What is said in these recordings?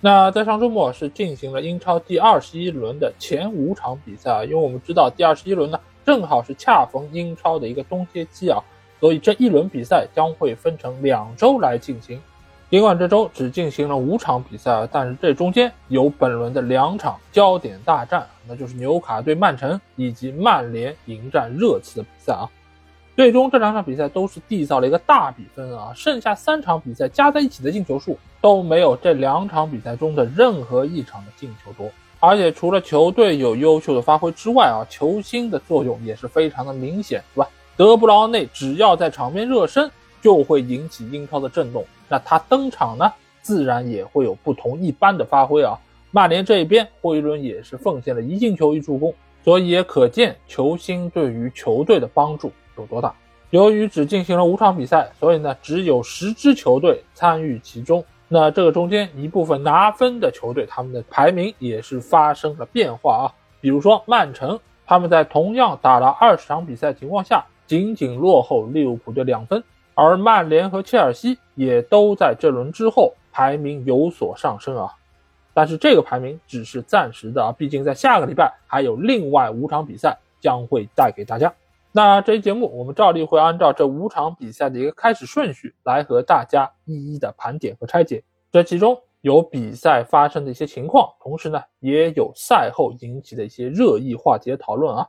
那在上周末是进行了英超第二十一轮的前五场比赛啊，因为我们知道第二十一轮呢正好是恰逢英超的一个冬歇期啊，所以这一轮比赛将会分成两周来进行。尽管这周只进行了五场比赛啊，但是这中间有本轮的两场焦点大战，那就是纽卡对曼城以及曼联迎战热刺的比赛啊。最终这两场比赛都是缔造了一个大比分啊，剩下三场比赛加在一起的进球数都没有这两场比赛中的任何一场的进球多。而且除了球队有优秀的发挥之外啊，球星的作用也是非常的明显，是吧？德布劳内只要在场边热身，就会引起英超的震动。那他登场呢，自然也会有不同一般的发挥啊。曼联这边，霍伊伦也是奉献了一进球一助攻，所以也可见球星对于球队的帮助。有多大？由于只进行了五场比赛，所以呢，只有十支球队参与其中。那这个中间一部分拿分的球队，他们的排名也是发生了变化啊。比如说曼城，他们在同样打了二十场比赛情况下，仅仅落后利物浦队两分。而曼联和切尔西也都在这轮之后排名有所上升啊。但是这个排名只是暂时的啊，毕竟在下个礼拜还有另外五场比赛将会带给大家。那这期节目，我们照例会按照这五场比赛的一个开始顺序来和大家一一的盘点和拆解。这其中有比赛发生的一些情况，同时呢，也有赛后引起的一些热议话题的讨论啊。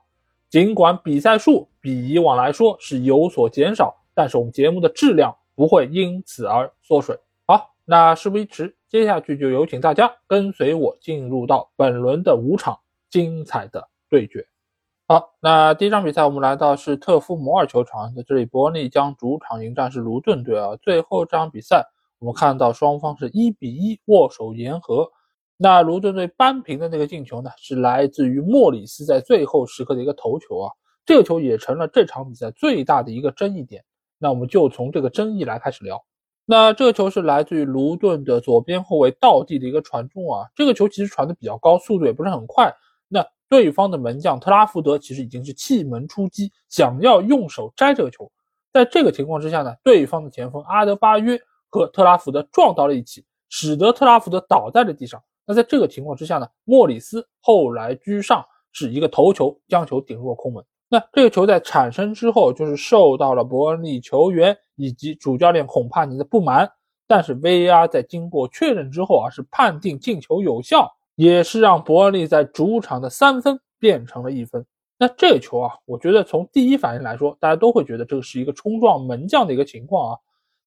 尽管比赛数比以往来说是有所减少，但是我们节目的质量不会因此而缩水。好，那事不宜迟，接下去就有请大家跟随我进入到本轮的五场精彩的对决。好，那第一场比赛我们来到是特夫摩尔球场，在这里伯恩利将主场迎战是卢顿队啊。最后这场比赛我们看到双方是一比一握手言和。那卢顿队扳平的那个进球呢，是来自于莫里斯在最后时刻的一个头球啊。这个球也成了这场比赛最大的一个争议点。那我们就从这个争议来开始聊。那这个球是来自于卢顿的左边后卫道地的一个传中啊。这个球其实传的比较高，速度也不是很快。那对方的门将特拉福德其实已经是弃门出击，想要用手摘这个球。在这个情况之下呢，对方的前锋阿德巴约和特拉福德撞到了一起，使得特拉福德倒在了地上。那在这个情况之下呢，莫里斯后来居上，是一个头球将球顶入了空门。那这个球在产生之后，就是受到了伯恩利球员以及主教练孔帕尼的不满。但是 VAR 在经过确认之后啊，是判定进球有效。也是让伯恩利在主场的三分变成了一分。那这个球啊，我觉得从第一反应来说，大家都会觉得这个是一个冲撞门将的一个情况啊。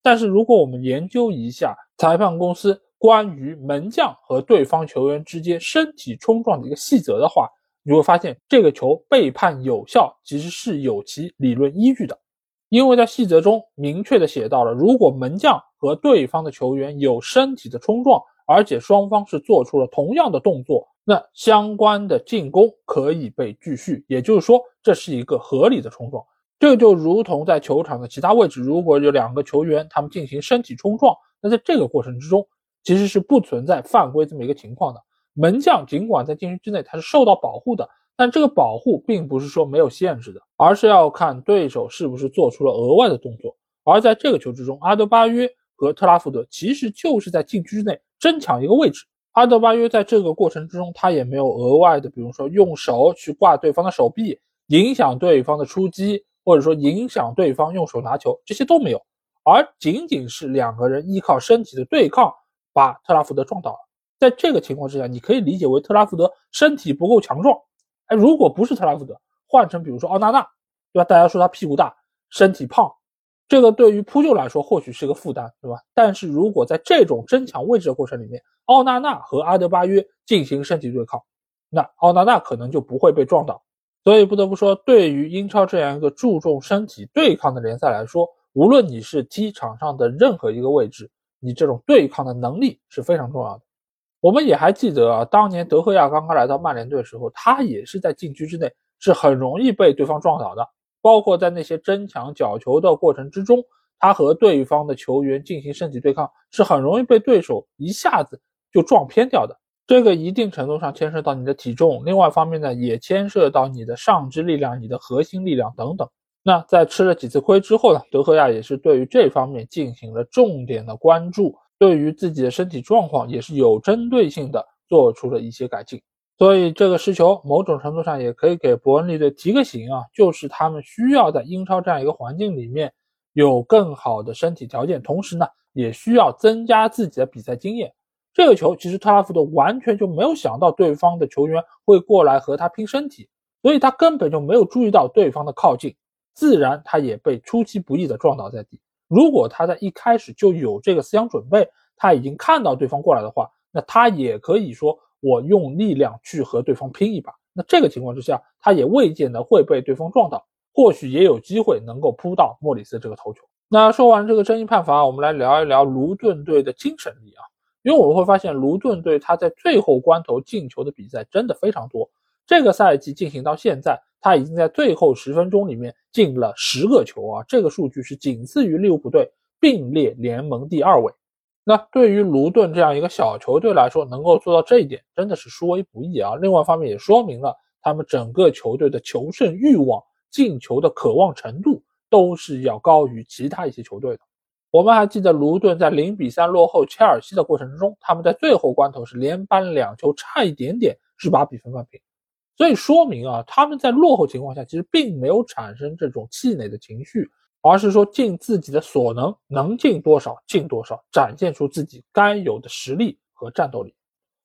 但是如果我们研究一下裁判公司关于门将和对方球员之间身体冲撞的一个细则的话，你会发现这个球被判有效其实是有其理论依据的，因为在细则中明确的写到了，如果门将和对方的球员有身体的冲撞。而且双方是做出了同样的动作，那相关的进攻可以被继续，也就是说这是一个合理的冲撞。这就如同在球场的其他位置，如果有两个球员他们进行身体冲撞，那在这个过程之中其实是不存在犯规这么一个情况的。门将尽管在禁区之内他是受到保护的，但这个保护并不是说没有限制的，而是要看对手是不是做出了额外的动作。而在这个球之中，阿德巴约和特拉福德其实就是在禁区之内。争抢一个位置，阿德巴约在这个过程之中，他也没有额外的，比如说用手去挂对方的手臂，影响对方的出击，或者说影响对方用手拿球，这些都没有，而仅仅是两个人依靠身体的对抗，把特拉福德撞倒了。在这个情况之下，你可以理解为特拉福德身体不够强壮。哎，如果不是特拉福德，换成比如说奥纳纳，对吧？大家说他屁股大，身体胖。这个对于扑救来说或许是个负担，对吧？但是如果在这种争抢位置的过程里面，奥纳纳和阿德巴约进行身体对抗，那奥纳纳可能就不会被撞倒。所以不得不说，对于英超这样一个注重身体对抗的联赛来说，无论你是踢场上的任何一个位置，你这种对抗的能力是非常重要的。我们也还记得啊，当年德赫亚刚刚来到曼联队的时候，他也是在禁区之内是很容易被对方撞倒的。包括在那些争抢角球的过程之中，他和对方的球员进行身体对抗，是很容易被对手一下子就撞偏掉的。这个一定程度上牵涉到你的体重，另外一方面呢，也牵涉到你的上肢力量、你的核心力量等等。那在吃了几次亏之后呢，德赫亚也是对于这方面进行了重点的关注，对于自己的身体状况也是有针对性的做出了一些改进。所以这个失球某种程度上也可以给伯恩利队提个醒啊，就是他们需要在英超这样一个环境里面有更好的身体条件，同时呢，也需要增加自己的比赛经验。这个球其实特拉福德完全就没有想到对方的球员会过来和他拼身体，所以他根本就没有注意到对方的靠近。自然，他也被出其不意的撞倒在地。如果他在一开始就有这个思想准备，他已经看到对方过来的话，那他也可以说我用力量去和对方拼一把。那这个情况之下，他也未见得会被对方撞倒，或许也有机会能够扑到莫里斯这个头球。那说完这个争议判罚，我们来聊一聊卢顿队的精神力啊，因为我们会发现卢顿队他在最后关头进球的比赛真的非常多。这个赛季进行到现在。他已经在最后十分钟里面进了十个球啊，这个数据是仅次于利物浦队，并列联盟第二位。那对于卢顿这样一个小球队来说，能够做到这一点，真的是殊为不易啊。另外一方面也说明了他们整个球队的求胜欲望、进球的渴望程度都是要高于其他一些球队的。我们还记得卢顿在零比三落后切尔西的过程之中，他们在最后关头是连扳两球，差一点点是把比分扳平。所以说明啊，他们在落后情况下，其实并没有产生这种气馁的情绪，而是说尽自己的所能，能进多少进多少，展现出自己该有的实力和战斗力。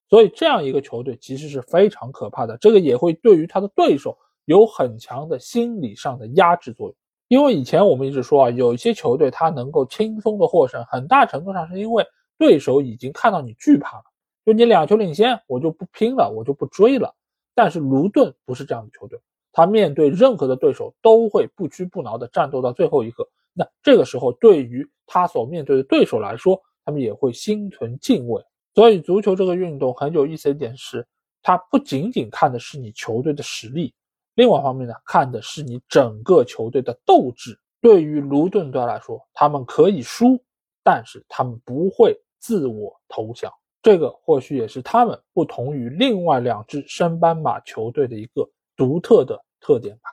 所以这样一个球队其实是非常可怕的，这个也会对于他的对手有很强的心理上的压制作用。因为以前我们一直说啊，有一些球队他能够轻松的获胜，很大程度上是因为对手已经看到你惧怕了，就你两球领先，我就不拼了，我就不追了。但是卢顿不是这样的球队，他面对任何的对手都会不屈不挠的战斗到最后一刻。那这个时候，对于他所面对的对手来说，他们也会心存敬畏。所以，足球这个运动很有意思的一点是，它不仅仅看的是你球队的实力，另外一方面呢，看的是你整个球队的斗志。对于卢顿队来说，他们可以输，但是他们不会自我投降。这个或许也是他们不同于另外两支升班马球队的一个独特的特点吧。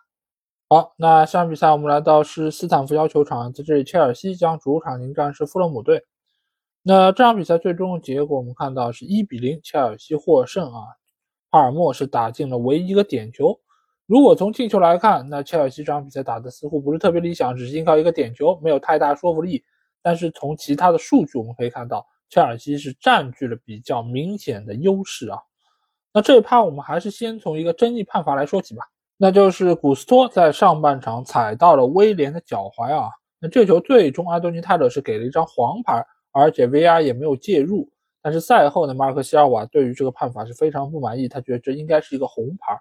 好，那下场比赛我们来到是斯坦福桥球场，在这里切尔西将主场迎战是富勒姆队。那这场比赛最终的结果我们看到是一比零，切尔西获胜啊。帕尔默是打进了唯一一个点球。如果从进球来看，那切尔西这场比赛打的似乎不是特别理想，只是依靠一个点球，没有太大说服力。但是从其他的数据我们可以看到。切尔西是占据了比较明显的优势啊。那这一趴我们还是先从一个争议判罚来说起吧，那就是古斯托在上半场踩到了威廉的脚踝啊。那这球最终安东尼泰勒是给了一张黄牌，而且 VR 也没有介入。但是赛后呢，马尔克西尔瓦对于这个判罚是非常不满意，他觉得这应该是一个红牌。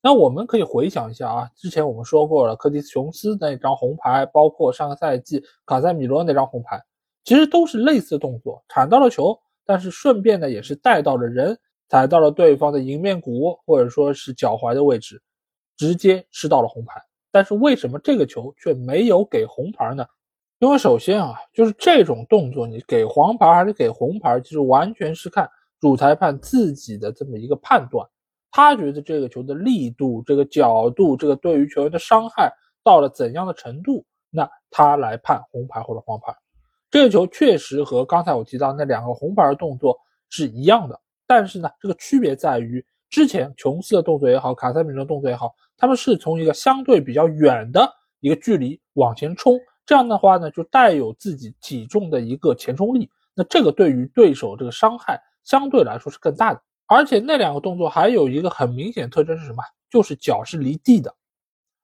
那我们可以回想一下啊，之前我们说过了，科蒂斯琼斯那张红牌，包括上个赛季卡塞米罗那张红牌。其实都是类似动作，铲到了球，但是顺便呢也是带到了人，踩到了对方的迎面骨或者说是脚踝的位置，直接吃到了红牌。但是为什么这个球却没有给红牌呢？因为首先啊，就是这种动作你给黄牌还是给红牌，其实完全是看主裁判自己的这么一个判断，他觉得这个球的力度、这个角度、这个对于球员的伤害到了怎样的程度，那他来判红牌或者黄牌。这个球确实和刚才我提到那两个红牌的动作是一样的，但是呢，这个区别在于之前琼斯的动作也好，卡塞米罗的动作也好，他们是从一个相对比较远的一个距离往前冲，这样的话呢，就带有自己体重的一个前冲力，那这个对于对手这个伤害相对来说是更大的。而且那两个动作还有一个很明显特征是什么？就是脚是离地的，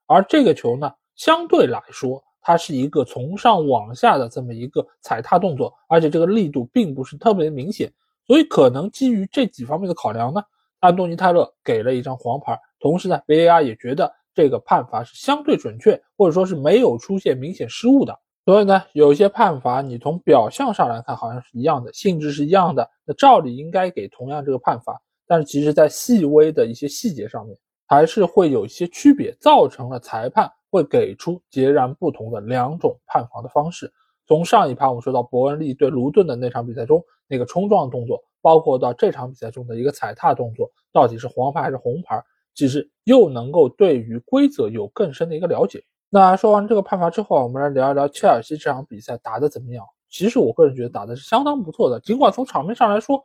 而这个球呢，相对来说。它是一个从上往下的这么一个踩踏动作，而且这个力度并不是特别明显，所以可能基于这几方面的考量呢，安东尼泰勒给了一张黄牌。同时呢，VAR 也觉得这个判罚是相对准确，或者说是没有出现明显失误的。所以呢，有些判罚你从表象上来看好像是一样的，性质是一样的，那照理应该给同样这个判罚，但是其实在细微的一些细节上面，还是会有一些区别，造成了裁判会给出截然不同的两种判罚的方式。从上一盘我们说到伯恩利对卢顿的那场比赛中那个冲撞动作，包括到这场比赛中的一个踩踏动作，到底是黄牌还是红牌，其实又能够对于规则有更深的一个了解。那说完这个判罚之后啊，我们来聊一聊切尔西这场比赛打得怎么样。其实我个人觉得打的是相当不错的，尽管从场面上来说，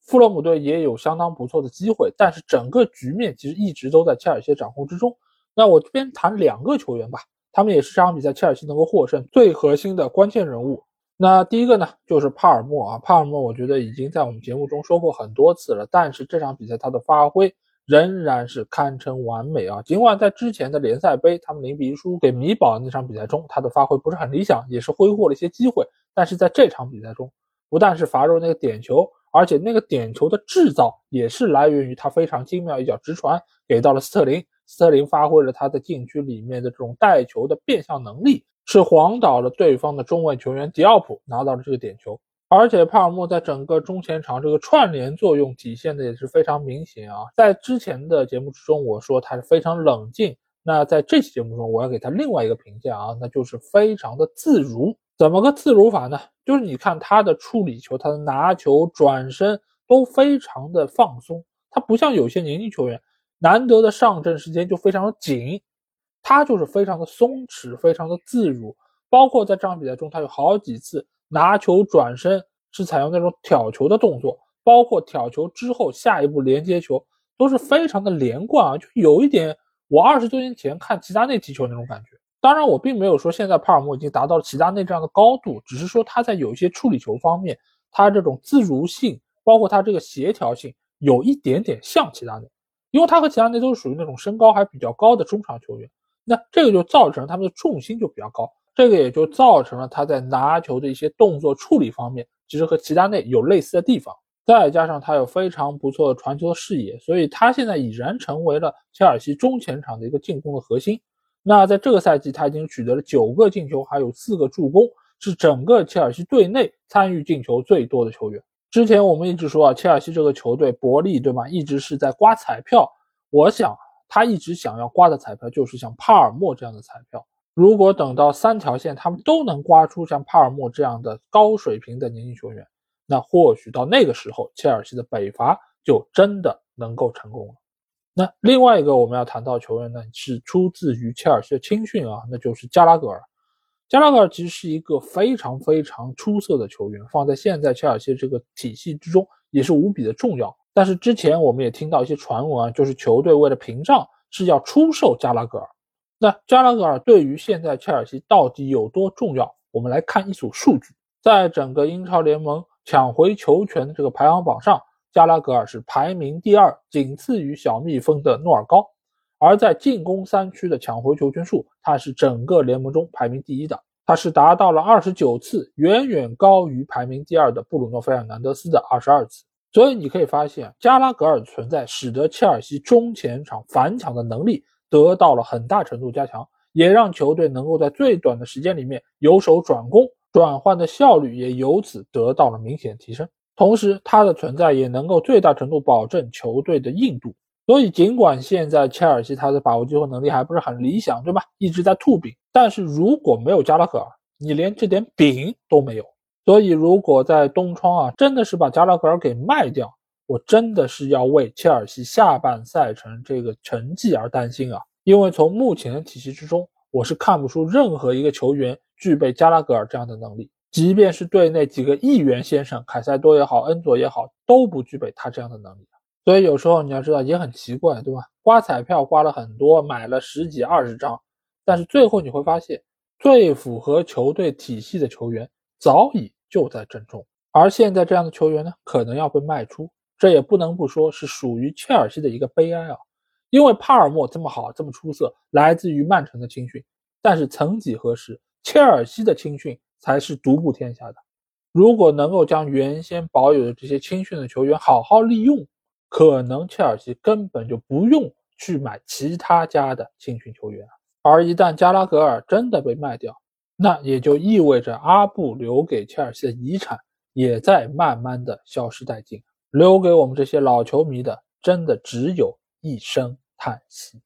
富勒姆队也有相当不错的机会，但是整个局面其实一直都在切尔西掌控之中。那我这边谈两个球员吧。他们也是这场比赛切尔西能够获胜最核心的关键人物。那第一个呢，就是帕尔默啊。帕尔默，我觉得已经在我们节目中说过很多次了，但是这场比赛他的发挥仍然是堪称完美啊。尽管在之前的联赛杯他们零比一输给米堡那场比赛中，他的发挥不是很理想，也是挥霍了一些机会，但是在这场比赛中，不但是罚入那个点球，而且那个点球的制造也是来源于他非常精妙一脚直传给到了斯特林。斯特林发挥了他在禁区里面的这种带球的变向能力，是晃倒了对方的中卫球员迪奥普，拿到了这个点球。而且帕尔默在整个中前场这个串联作用体现的也是非常明显啊。在之前的节目之中，我说他是非常冷静，那在这期节目中，我要给他另外一个评价啊，那就是非常的自如。怎么个自如法呢？就是你看他的处理球、他的拿球、转身都非常的放松，他不像有些年轻球员。难得的上阵时间就非常的紧，他就是非常的松弛，非常的自如。包括在这场比赛中，他有好几次拿球转身是采用那种挑球的动作，包括挑球之后下一步连接球都是非常的连贯啊，就有一点我二十多年前看齐达内踢球那种感觉。当然，我并没有说现在帕尔默已经达到了齐达内这样的高度，只是说他在有一些处理球方面，他这种自如性，包括他这个协调性，有一点点像齐达内。因为他和其他内都是属于那种身高还比较高的中场球员，那这个就造成他们的重心就比较高，这个也就造成了他在拿球的一些动作处理方面，其实和齐达内有类似的地方。再加上他有非常不错的传球视野，所以他现在已然成为了切尔西中前场的一个进攻的核心。那在这个赛季，他已经取得了九个进球，还有四个助攻，是整个切尔西队内参与进球最多的球员。之前我们一直说啊，切尔西这个球队伯利对吗？一直是在刮彩票。我想他一直想要刮的彩票就是像帕尔默这样的彩票。如果等到三条线他们都能刮出像帕尔默这样的高水平的年轻球员，那或许到那个时候，切尔西的北伐就真的能够成功了。那另外一个我们要谈到球员呢，是出自于切尔西的青训啊，那就是加拉格尔。加拉格尔其实是一个非常非常出色的球员，放在现在切尔西这个体系之中也是无比的重要。但是之前我们也听到一些传闻啊，就是球队为了屏障是要出售加拉格尔。那加拉格尔对于现在切尔西到底有多重要？我们来看一组数据，在整个英超联盟抢回球权的这个排行榜上，加拉格尔是排名第二，仅次于小蜜蜂的诺尔高。而在进攻三区的抢回球权数，他是整个联盟中排名第一的，他是达到了二十九次，远远高于排名第二的布鲁诺·费尔南德斯的二十二次。所以你可以发现，加拉格尔的存在使得切尔西中前场反抢的能力得到了很大程度加强，也让球队能够在最短的时间里面由守转攻，转换的效率也由此得到了明显提升。同时，他的存在也能够最大程度保证球队的硬度。所以，尽管现在切尔西他的把握机会能力还不是很理想，对吧？一直在吐饼，但是如果没有加拉格尔，你连这点饼都没有。所以，如果在东窗啊，真的是把加拉格尔给卖掉，我真的是要为切尔西下半赛程这个成绩而担心啊！因为从目前的体系之中，我是看不出任何一个球员具备加拉格尔这样的能力，即便是队内几个议员先生，凯塞多也好，恩佐也好，都不具备他这样的能力。所以有时候你要知道也很奇怪，对吧？刮彩票刮了很多，买了十几二十张，但是最后你会发现，最符合球队体系的球员早已就在阵中，而现在这样的球员呢，可能要被卖出，这也不能不说是属于切尔西的一个悲哀啊。因为帕尔默这么好，这么出色，来自于曼城的青训，但是曾几何时，切尔西的青训才是独步天下的。如果能够将原先保有的这些青训的球员好好利用，可能切尔西根本就不用去买其他家的青训球员，而一旦加拉格尔真的被卖掉，那也就意味着阿布留给切尔西的遗产也在慢慢的消失殆尽，留给我们这些老球迷的真的只有一声叹息。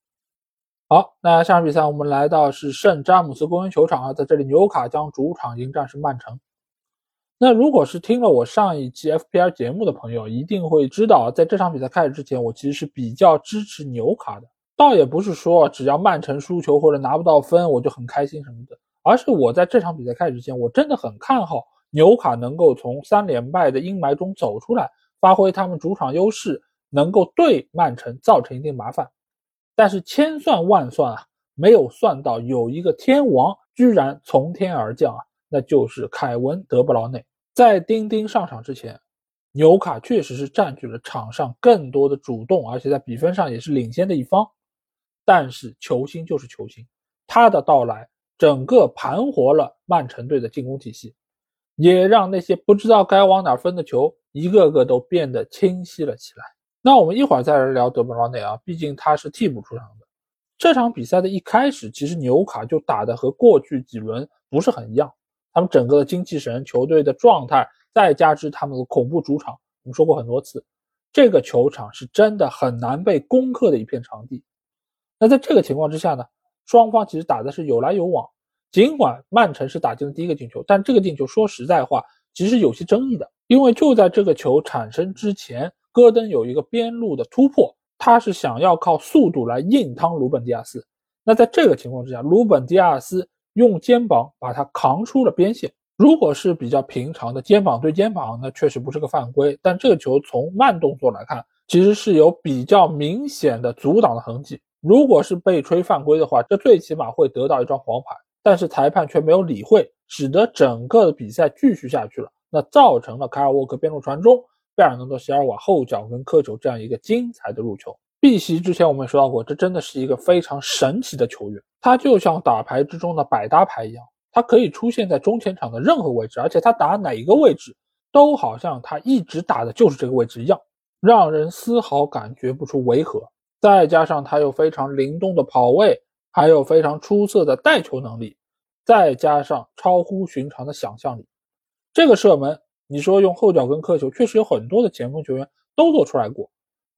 好，那下场比赛我们来到是圣詹姆斯公园球场啊，在这里纽卡将主场迎战是曼城。那如果是听了我上一期 FPR 节目的朋友，一定会知道，在这场比赛开始之前，我其实是比较支持纽卡的。倒也不是说只要曼城输球或者拿不到分我就很开心什么的，而是我在这场比赛开始之前，我真的很看好纽卡能够从三连败的阴霾中走出来，发挥他们主场优势，能够对曼城造成一定麻烦。但是千算万算啊，没有算到有一个天王居然从天而降啊，那就是凯文·德布劳内。在丁丁上场之前，纽卡确实是占据了场上更多的主动，而且在比分上也是领先的一方。但是球星就是球星，他的到来整个盘活了曼城队的进攻体系，也让那些不知道该往哪分的球一个个都变得清晰了起来。那我们一会儿再来聊德布劳内啊，毕竟他是替补出场的。这场比赛的一开始，其实纽卡就打的和过去几轮不是很一样。他们整个的精气神、球队的状态，再加之他们的恐怖主场，我们说过很多次，这个球场是真的很难被攻克的一片场地。那在这个情况之下呢，双方其实打的是有来有往。尽管曼城是打进了第一个进球，但这个进球说实在话，其实有些争议的，因为就在这个球产生之前，戈登有一个边路的突破，他是想要靠速度来硬趟鲁本迪亚斯。那在这个情况之下，鲁本迪亚斯。用肩膀把他扛出了边线。如果是比较平常的肩膀对肩膀，那确实不是个犯规。但这个球从慢动作来看，其实是有比较明显的阻挡的痕迹。如果是被吹犯规的话，这最起码会得到一张黄牌。但是裁判却没有理会，使得整个的比赛继续下去了。那造成了凯尔沃克边路传中，贝尔纳多·席尔瓦后脚跟磕球这样一个精彩的入球。碧玺之前我们也说到过，这真的是一个非常神奇的球员。他就像打牌之中的百搭牌一样，他可以出现在中前场的任何位置，而且他打哪一个位置，都好像他一直打的就是这个位置一样，让人丝毫感觉不出违和。再加上他有非常灵动的跑位，还有非常出色的带球能力，再加上超乎寻常的想象力，这个射门，你说用后脚跟磕球，确实有很多的前锋球员都做出来过。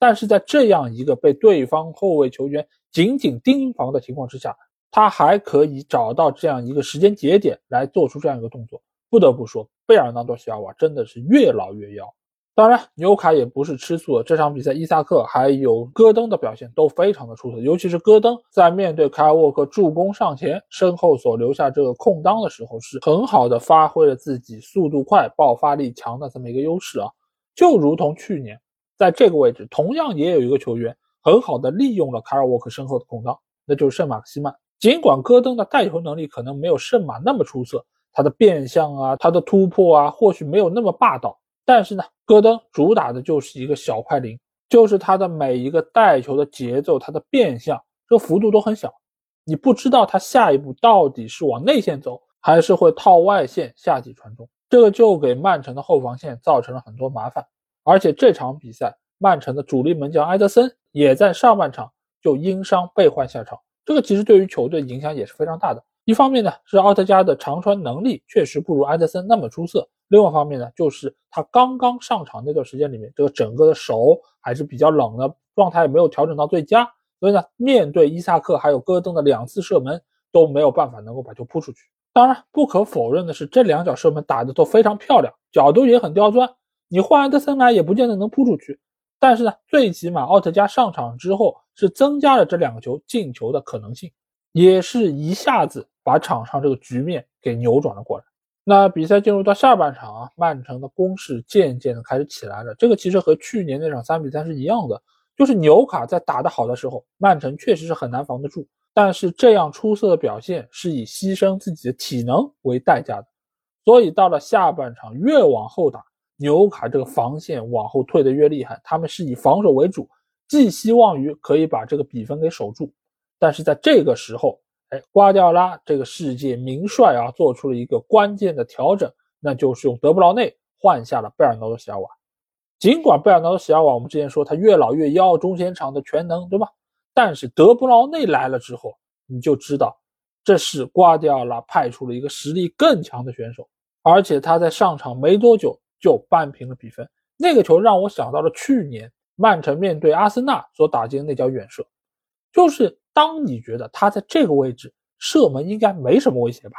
但是在这样一个被对方后卫球员紧紧盯防的情况之下，他还可以找到这样一个时间节点来做出这样一个动作。不得不说，贝尔纳多·席尔瓦真的是越老越妖。当然，纽卡也不是吃素的。这场比赛，伊萨克还有戈登的表现都非常的出色，尤其是戈登在面对凯尔沃克助攻上前，身后所留下这个空当的时候，是很好的发挥了自己速度快、爆发力强的这么一个优势啊，就如同去年。在这个位置，同样也有一个球员很好的利用了卡尔沃克身后的空当，那就是圣马克西曼。尽管戈登的带球能力可能没有圣马那么出色，他的变向啊，他的突破啊，或许没有那么霸道，但是呢，戈登主打的就是一个小快灵，就是他的每一个带球的节奏，他的变向，这幅度都很小，你不知道他下一步到底是往内线走，还是会套外线下底传中，这个就给曼城的后防线造成了很多麻烦。而且这场比赛，曼城的主力门将埃德森也在上半场就因伤被换下场，这个其实对于球队影响也是非常大的。一方面呢，是奥特加的长传能力确实不如埃德森那么出色；另外一方面呢，就是他刚刚上场那段时间里面，这个整个的手还是比较冷的，状态也没有调整到最佳，所以呢，面对伊萨克还有戈登的两次射门都没有办法能够把球扑出去。当然，不可否认的是，这两脚射门打的都非常漂亮，角度也很刁钻。你换埃德森来也不见得能扑出去，但是呢，最起码奥特加上场之后是增加了这两个球进球的可能性，也是一下子把场上这个局面给扭转了过来。那比赛进入到下半场啊，曼城的攻势渐渐的开始起来了。这个其实和去年那场三比三是一样的，就是纽卡在打得好的时候，曼城确实是很难防得住。但是这样出色的表现是以牺牲自己的体能为代价的，所以到了下半场越往后打。纽卡这个防线往后退的越厉害，他们是以防守为主，寄希望于可以把这个比分给守住。但是在这个时候，哎，瓜迪奥拉这个世界名帅啊，做出了一个关键的调整，那就是用德布劳内换下了贝尔纳多·席尔瓦。尽管贝尔纳多·席尔瓦我们之前说他越老越妖，中前场的全能，对吧？但是德布劳内来了之后，你就知道这是瓜迪奥拉派出了一个实力更强的选手，而且他在上场没多久。就扳平了比分。那个球让我想到了去年曼城面对阿森纳所打进的那脚远射。就是当你觉得他在这个位置射门应该没什么威胁吧，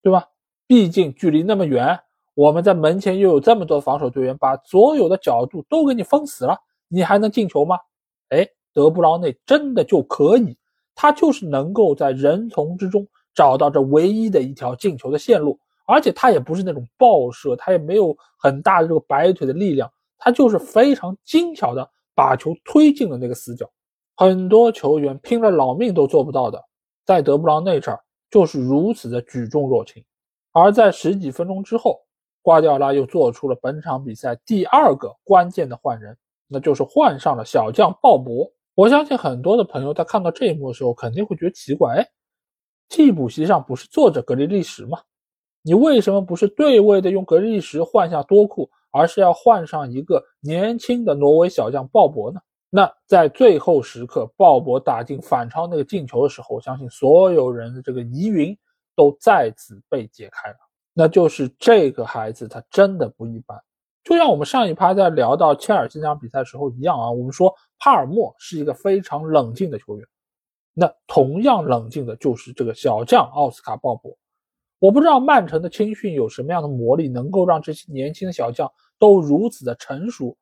对吧？毕竟距离那么远，我们在门前又有这么多防守队员，把所有的角度都给你封死了，你还能进球吗？哎，德布劳内真的就可以，他就是能够在人丛之中找到这唯一的一条进球的线路，而且他也不是那种爆射，他也没有很大的这个摆腿的力量，他就是非常精巧的把球推进了那个死角，很多球员拼了老命都做不到的，在德布劳内这儿就是如此的举重若轻。而在十几分钟之后，瓜迪奥拉又做出了本场比赛第二个关键的换人，那就是换上了小将鲍勃。我相信很多的朋友在看到这一幕的时候，肯定会觉得奇怪：哎，替补席上不是坐着格里利什吗？你为什么不是对位的用格里利什换下多库，而是要换上一个年轻的挪威小将鲍勃呢？那在最后时刻，鲍勃打进反超那个进球的时候，我相信所有人的这个疑云。都再次被解开了，那就是这个孩子他真的不一般，就像我们上一趴在聊到切尔西那场比赛时候一样啊，我们说帕尔默是一个非常冷静的球员，那同样冷静的就是这个小将奥斯卡鲍勃。我不知道曼城的青训有什么样的魔力，能够让这些年轻的小将都如此的成熟，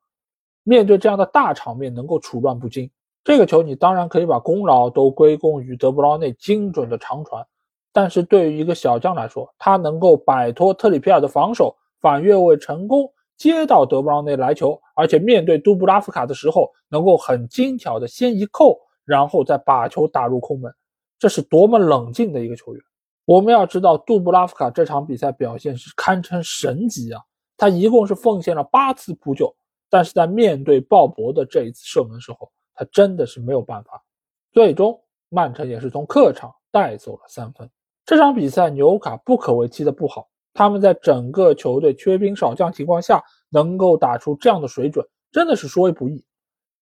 面对这样的大场面能够处乱不惊。这个球你当然可以把功劳都归功于德布劳内精准的长传。但是对于一个小将来说，他能够摆脱特里皮尔的防守，反越位成功，接到德布劳内来球，而且面对杜布拉夫卡的时候，能够很精巧的先一扣，然后再把球打入空门，这是多么冷静的一个球员。我们要知道，杜布拉夫卡这场比赛表现是堪称神级啊！他一共是奉献了八次扑救，但是在面对鲍勃的这一次射门时候，他真的是没有办法。最终，曼城也是从客场带走了三分。这场比赛纽卡不可谓踢得不好，他们在整个球队缺兵少将情况下能够打出这样的水准，真的是说不易。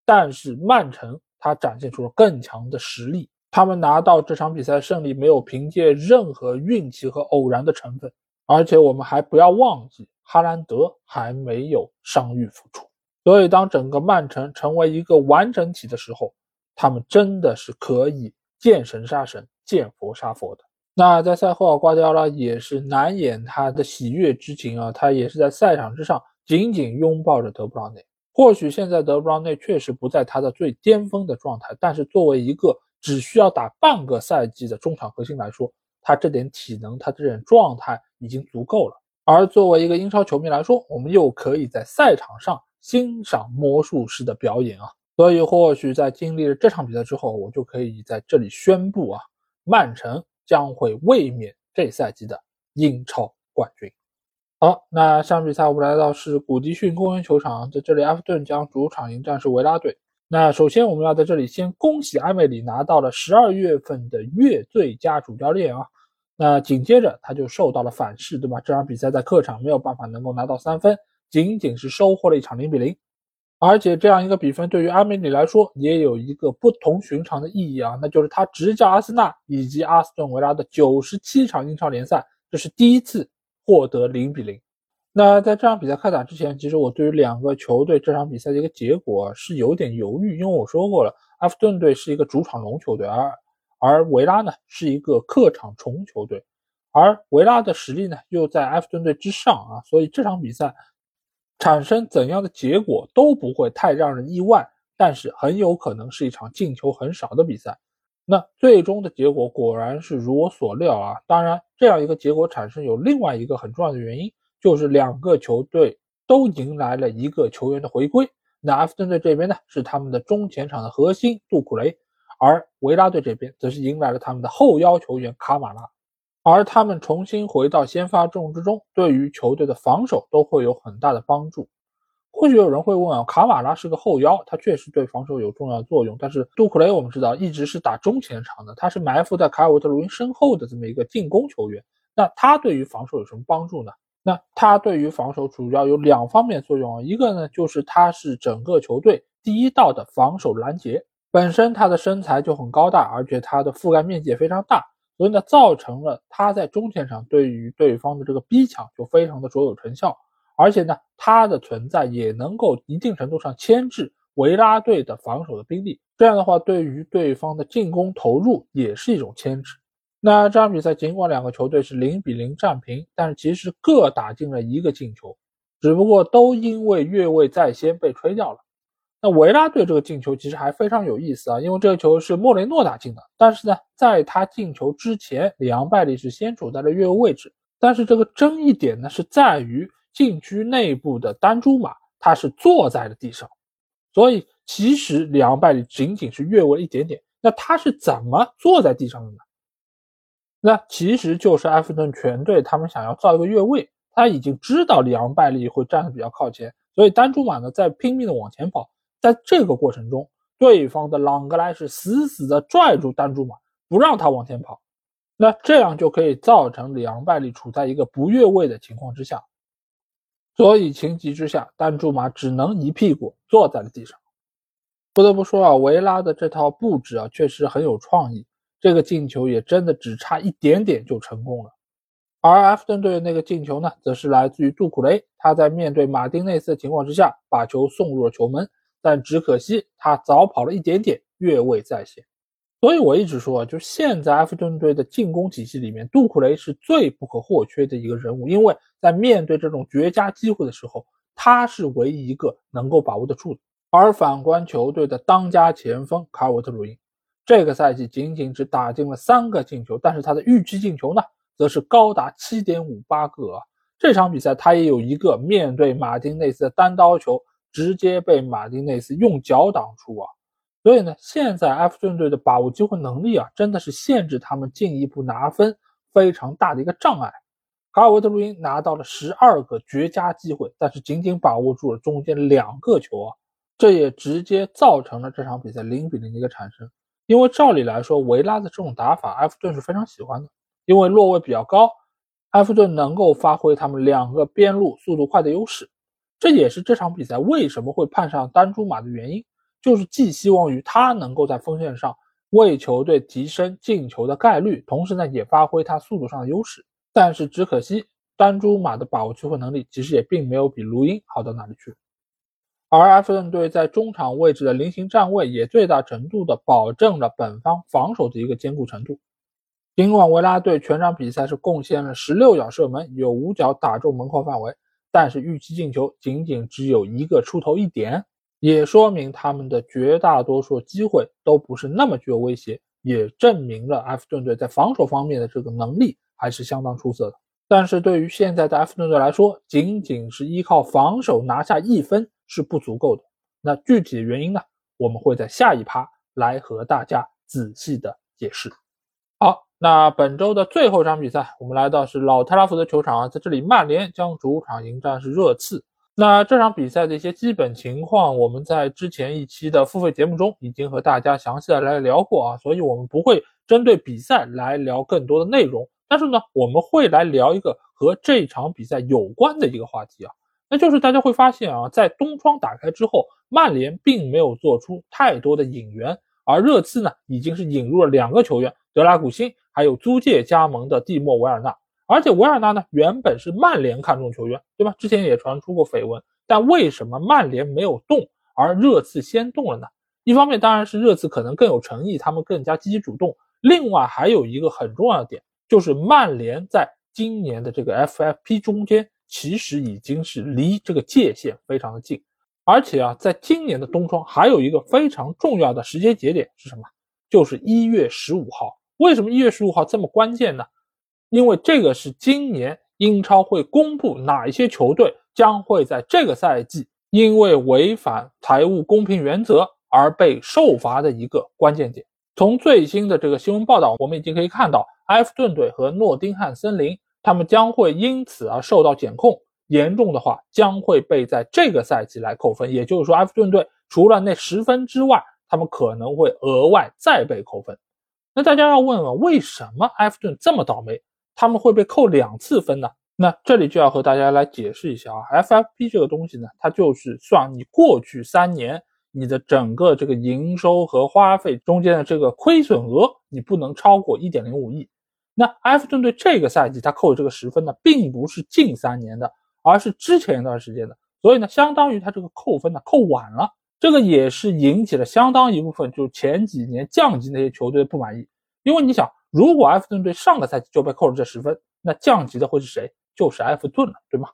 但是曼城他展现出了更强的实力，他们拿到这场比赛胜利没有凭借任何运气和偶然的成分，而且我们还不要忘记哈兰德还没有伤愈复出，所以当整个曼城成为一个完整体的时候，他们真的是可以见神杀神，见佛杀佛的。那在赛后啊，瓜迪奥拉也是难掩他的喜悦之情啊，他也是在赛场之上紧紧拥抱着德布劳内。或许现在德布劳内确实不在他的最巅峰的状态，但是作为一个只需要打半个赛季的中场核心来说，他这点体能，他这点状态已经足够了。而作为一个英超球迷来说，我们又可以在赛场上欣赏魔术师的表演啊。所以或许在经历了这场比赛之后，我就可以在这里宣布啊，曼城。将会卫冕这赛季的英超冠军。好，那上比赛我们来到是古迪逊公园球场，在这里埃弗顿将主场迎战是维拉队。那首先我们要在这里先恭喜埃梅里拿到了十二月份的月最佳主教练啊。那紧接着他就受到了反噬，对吧？这场比赛在客场没有办法能够拿到三分，仅仅是收获了一场零比零。而且这样一个比分对于阿梅里来说也有一个不同寻常的意义啊，那就是他执教阿森纳以及阿斯顿维拉的九十七场英超联赛，这是第一次获得零比零。那在这场比赛开打之前，其实我对于两个球队这场比赛的一个结果是有点犹豫，因为我说过了，埃弗顿队是一个主场龙球队，而而维拉呢是一个客场虫球队，而维拉的实力呢又在埃弗顿队之上啊，所以这场比赛。产生怎样的结果都不会太让人意外，但是很有可能是一场进球很少的比赛。那最终的结果果然是如我所料啊！当然，这样一个结果产生有另外一个很重要的原因，就是两个球队都迎来了一个球员的回归。那埃弗顿队这边呢是他们的中前场的核心杜库雷，而维拉队这边则是迎来了他们的后腰球员卡马拉。而他们重新回到先发阵容之中，对于球队的防守都会有很大的帮助。或许有人会问啊，卡马拉是个后腰，他确实对防守有重要作用。但是杜库雷我们知道一直是打中前场的，他是埋伏在凯尔维特卢因身后的这么一个进攻球员。那他对于防守有什么帮助呢？那他对于防守主要有两方面作用啊，一个呢就是他是整个球队第一道的防守拦截，本身他的身材就很高大，而且他的覆盖面积也非常大。所以呢，造成了他在中前场对于对方的这个逼抢就非常的卓有成效，而且呢，他的存在也能够一定程度上牵制维拉队的防守的兵力，这样的话对于对方的进攻投入也是一种牵制。那这场比赛尽管两个球队是零比零战平，但是其实各打进了一个进球，只不过都因为越位在先被吹掉了。那维拉队这个进球其实还非常有意思啊，因为这个球是莫雷诺打进的，但是呢，在他进球之前，里昂拜利是先处在了越位位置，但是这个争议点呢是在于禁区内部的丹朱马。他是坐在了地上，所以其实里昂拜利仅仅是越位了一点点。那他是怎么坐在地上的呢？那其实就是埃弗顿全队他们想要造一个越位，他已经知道里昂拜利会站得比较靠前，所以丹朱马呢在拼命的往前跑。在这个过程中，对方的朗格莱是死死的拽住丹朱马，不让他往前跑。那这样就可以造成里昂拜利处在一个不越位的情况之下。所以情急之下，丹朱马只能一屁股坐在了地上。不得不说啊，维拉的这套布置啊，确实很有创意。这个进球也真的只差一点点就成功了。而埃弗顿队的那个进球呢，则是来自于杜库雷，他在面对马丁内斯的情况之下，把球送入了球门，但只可惜他早跑了一点点，越位在先。所以我一直说，就现在埃弗顿队的进攻体系里面，杜库雷是最不可或缺的一个人物，因为在面对这种绝佳机会的时候，他是唯一一个能够把握得住的。而反观球队的当家前锋卡尔沃特鲁因，这个赛季仅仅只打进了三个进球，但是他的预期进球呢，则是高达七点五八个。这场比赛他也有一个面对马丁内斯的单刀球，直接被马丁内斯用脚挡出啊。所以呢，现在埃弗顿队的把握机会能力啊，真的是限制他们进一步拿分非常大的一个障碍。卡尔维特·卢因拿到了十二个绝佳机会，但是仅仅把握住了中间两个球啊，这也直接造成了这场比赛零比零的一个产生。因为照理来说，维拉的这种打法，埃弗顿是非常喜欢的，因为落位比较高，埃弗顿能够发挥他们两个边路速度快的优势，这也是这场比赛为什么会判上单朱马的原因。就是寄希望于他能够在锋线上为球队提升进球的概率，同时呢也发挥他速度上的优势。但是只可惜，丹朱马的把握机会能力其实也并没有比卢因好到哪里去。而埃弗顿队在中场位置的菱形站位也最大程度的保证了本方防守的一个坚固程度。尽管维拉队全场比赛是贡献了十六脚射门，有五脚打中门框范围，但是预期进球仅仅只有一个出头一点。也说明他们的绝大多数机会都不是那么具有威胁，也证明了埃弗顿队在防守方面的这个能力还是相当出色的。但是对于现在的埃弗顿队来说，仅仅是依靠防守拿下一分是不足够的。那具体的原因呢？我们会在下一趴来和大家仔细的解释。好，那本周的最后一场比赛，我们来到是老特拉福德球场啊，在这里曼联将主场迎战是热刺。那这场比赛的一些基本情况，我们在之前一期的付费节目中已经和大家详细的来聊过啊，所以我们不会针对比赛来聊更多的内容。但是呢，我们会来聊一个和这场比赛有关的一个话题啊，那就是大家会发现啊，在冬窗打开之后，曼联并没有做出太多的引援，而热刺呢，已经是引入了两个球员，德拉古辛，还有租借加盟的蒂莫维尔纳。而且维尔纳呢，原本是曼联看中球员，对吧？之前也传出过绯闻，但为什么曼联没有动，而热刺先动了呢？一方面当然是热刺可能更有诚意，他们更加积极主动。另外还有一个很重要的点，就是曼联在今年的这个 FFP 中间，其实已经是离这个界限非常的近。而且啊，在今年的冬窗还有一个非常重要的时间节点是什么？就是一月十五号。为什么一月十五号这么关键呢？因为这个是今年英超会公布哪一些球队将会在这个赛季因为违反财务公平原则而被受罚的一个关键点。从最新的这个新闻报道，我们已经可以看到，埃弗顿队和诺丁汉森林他们将会因此而受到检控，严重的话将会被在这个赛季来扣分。也就是说，埃弗顿队除了那十分之外，他们可能会额外再被扣分。那大家要问问，为什么埃弗顿这么倒霉？他们会被扣两次分呢？那这里就要和大家来解释一下啊，FFP 这个东西呢，它就是算你过去三年你的整个这个营收和花费中间的这个亏损额，你不能超过一点零五亿。那埃弗顿队这个赛季他扣的这个十分呢，并不是近三年的，而是之前一段时间的，所以呢，相当于他这个扣分呢扣晚了。这个也是引起了相当一部分就前几年降级那些球队的不满意。因为你想，如果埃弗顿队上个赛季就被扣了这十分，那降级的会是谁？就是埃弗顿了，对吗？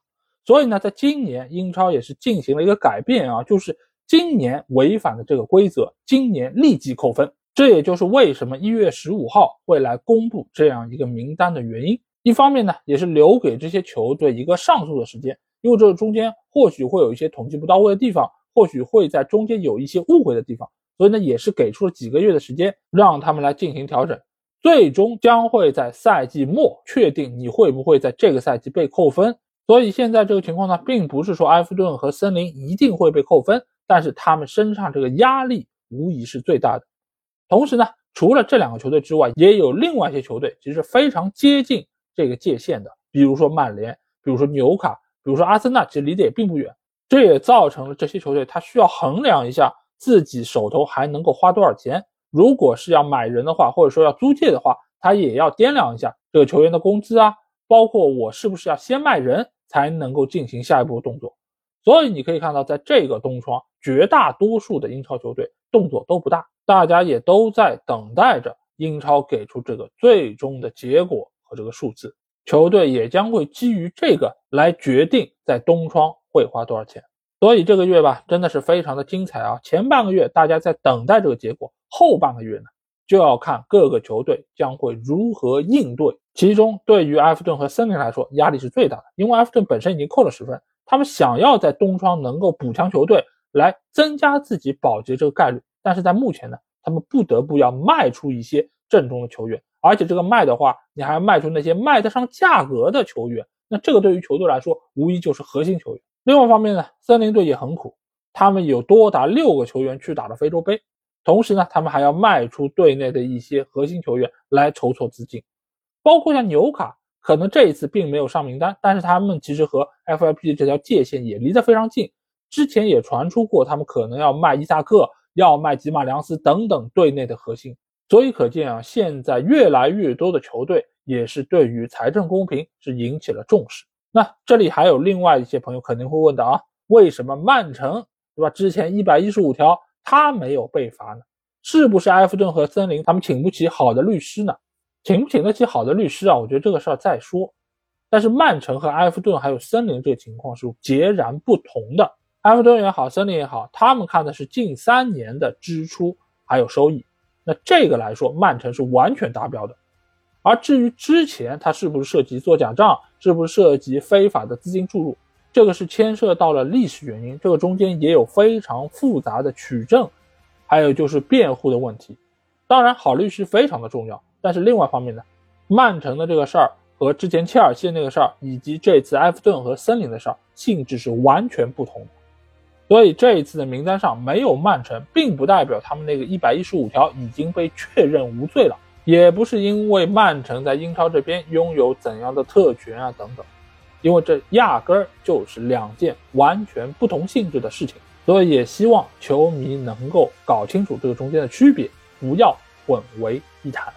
所以呢，在今年英超也是进行了一个改变啊，就是今年违反的这个规则，今年立即扣分。这也就是为什么一月十五号会来公布这样一个名单的原因。一方面呢，也是留给这些球队一个上诉的时间，因为这中间或许会有一些统计不到位的地方，或许会在中间有一些误会的地方，所以呢，也是给出了几个月的时间，让他们来进行调整。最终将会在赛季末确定你会不会在这个赛季被扣分。所以现在这个情况呢，并不是说埃弗顿和森林一定会被扣分，但是他们身上这个压力无疑是最大的。同时呢，除了这两个球队之外，也有另外一些球队其实非常接近这个界限的，比如说曼联，比如说纽卡，比如说阿森纳，其实离得也并不远。这也造成了这些球队他需要衡量一下自己手头还能够花多少钱。如果是要买人的话，或者说要租借的话，他也要掂量一下这个球员的工资啊，包括我是不是要先卖人才能够进行下一步动作。所以你可以看到，在这个冬窗，绝大多数的英超球队动作都不大。大家也都在等待着英超给出这个最终的结果和这个数字，球队也将会基于这个来决定在冬窗会花多少钱。所以这个月吧，真的是非常的精彩啊！前半个月大家在等待这个结果，后半个月呢，就要看各个球队将会如何应对。其中对于埃弗顿和森林来说，压力是最大的，因为埃弗顿本身已经扣了十分，他们想要在冬窗能够补强球队，来增加自己保级这个概率。但是在目前呢，他们不得不要卖出一些正宗的球员，而且这个卖的话，你还要卖出那些卖得上价格的球员，那这个对于球队来说，无疑就是核心球员。另外一方面呢，森林队也很苦，他们有多达六个球员去打了非洲杯，同时呢，他们还要卖出队内的一些核心球员来筹措资金，包括像纽卡，可能这一次并没有上名单，但是他们其实和 FIP 这条界限也离得非常近，之前也传出过他们可能要卖伊萨克。要卖吉马良斯等等队内的核心，所以可见啊，现在越来越多的球队也是对于财政公平是引起了重视。那这里还有另外一些朋友肯定会问的啊，为什么曼城对吧？之前一百一十五条他没有被罚呢？是不是埃弗顿和森林他们请不起好的律师呢？请不请得起好的律师啊？我觉得这个事儿再说。但是曼城和埃弗顿还有森林这个情况是截然不同的。埃弗顿也好，森林也好，他们看的是近三年的支出还有收益。那这个来说，曼城是完全达标的。而至于之前他是不是涉及做假账，是不是涉及非法的资金注入，这个是牵涉到了历史原因，这个中间也有非常复杂的取证，还有就是辩护的问题。当然，好律师非常的重要，但是另外一方面呢，曼城的这个事儿和之前切尔西那个事儿，以及这次埃弗顿和森林的事儿，性质是完全不同的。所以这一次的名单上没有曼城，并不代表他们那个一百一十五条已经被确认无罪了，也不是因为曼城在英超这边拥有怎样的特权啊等等，因为这压根儿就是两件完全不同性质的事情。所以也希望球迷能够搞清楚这个中间的区别，不要混为一谈。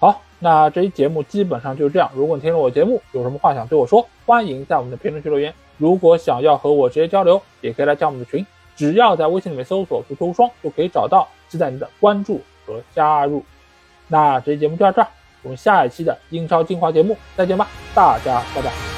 好，那这期节目基本上就是这样。如果你听了我节目，有什么话想对我说，欢迎在我们的评论区留言。如果想要和我直接交流，也可以来加我们的群，只要在微信里面搜索“足球无双”就可以找到，期待您的关注和加入。那这期节目就到这儿，我们下一期的英超精华节目再见吧，大家拜拜。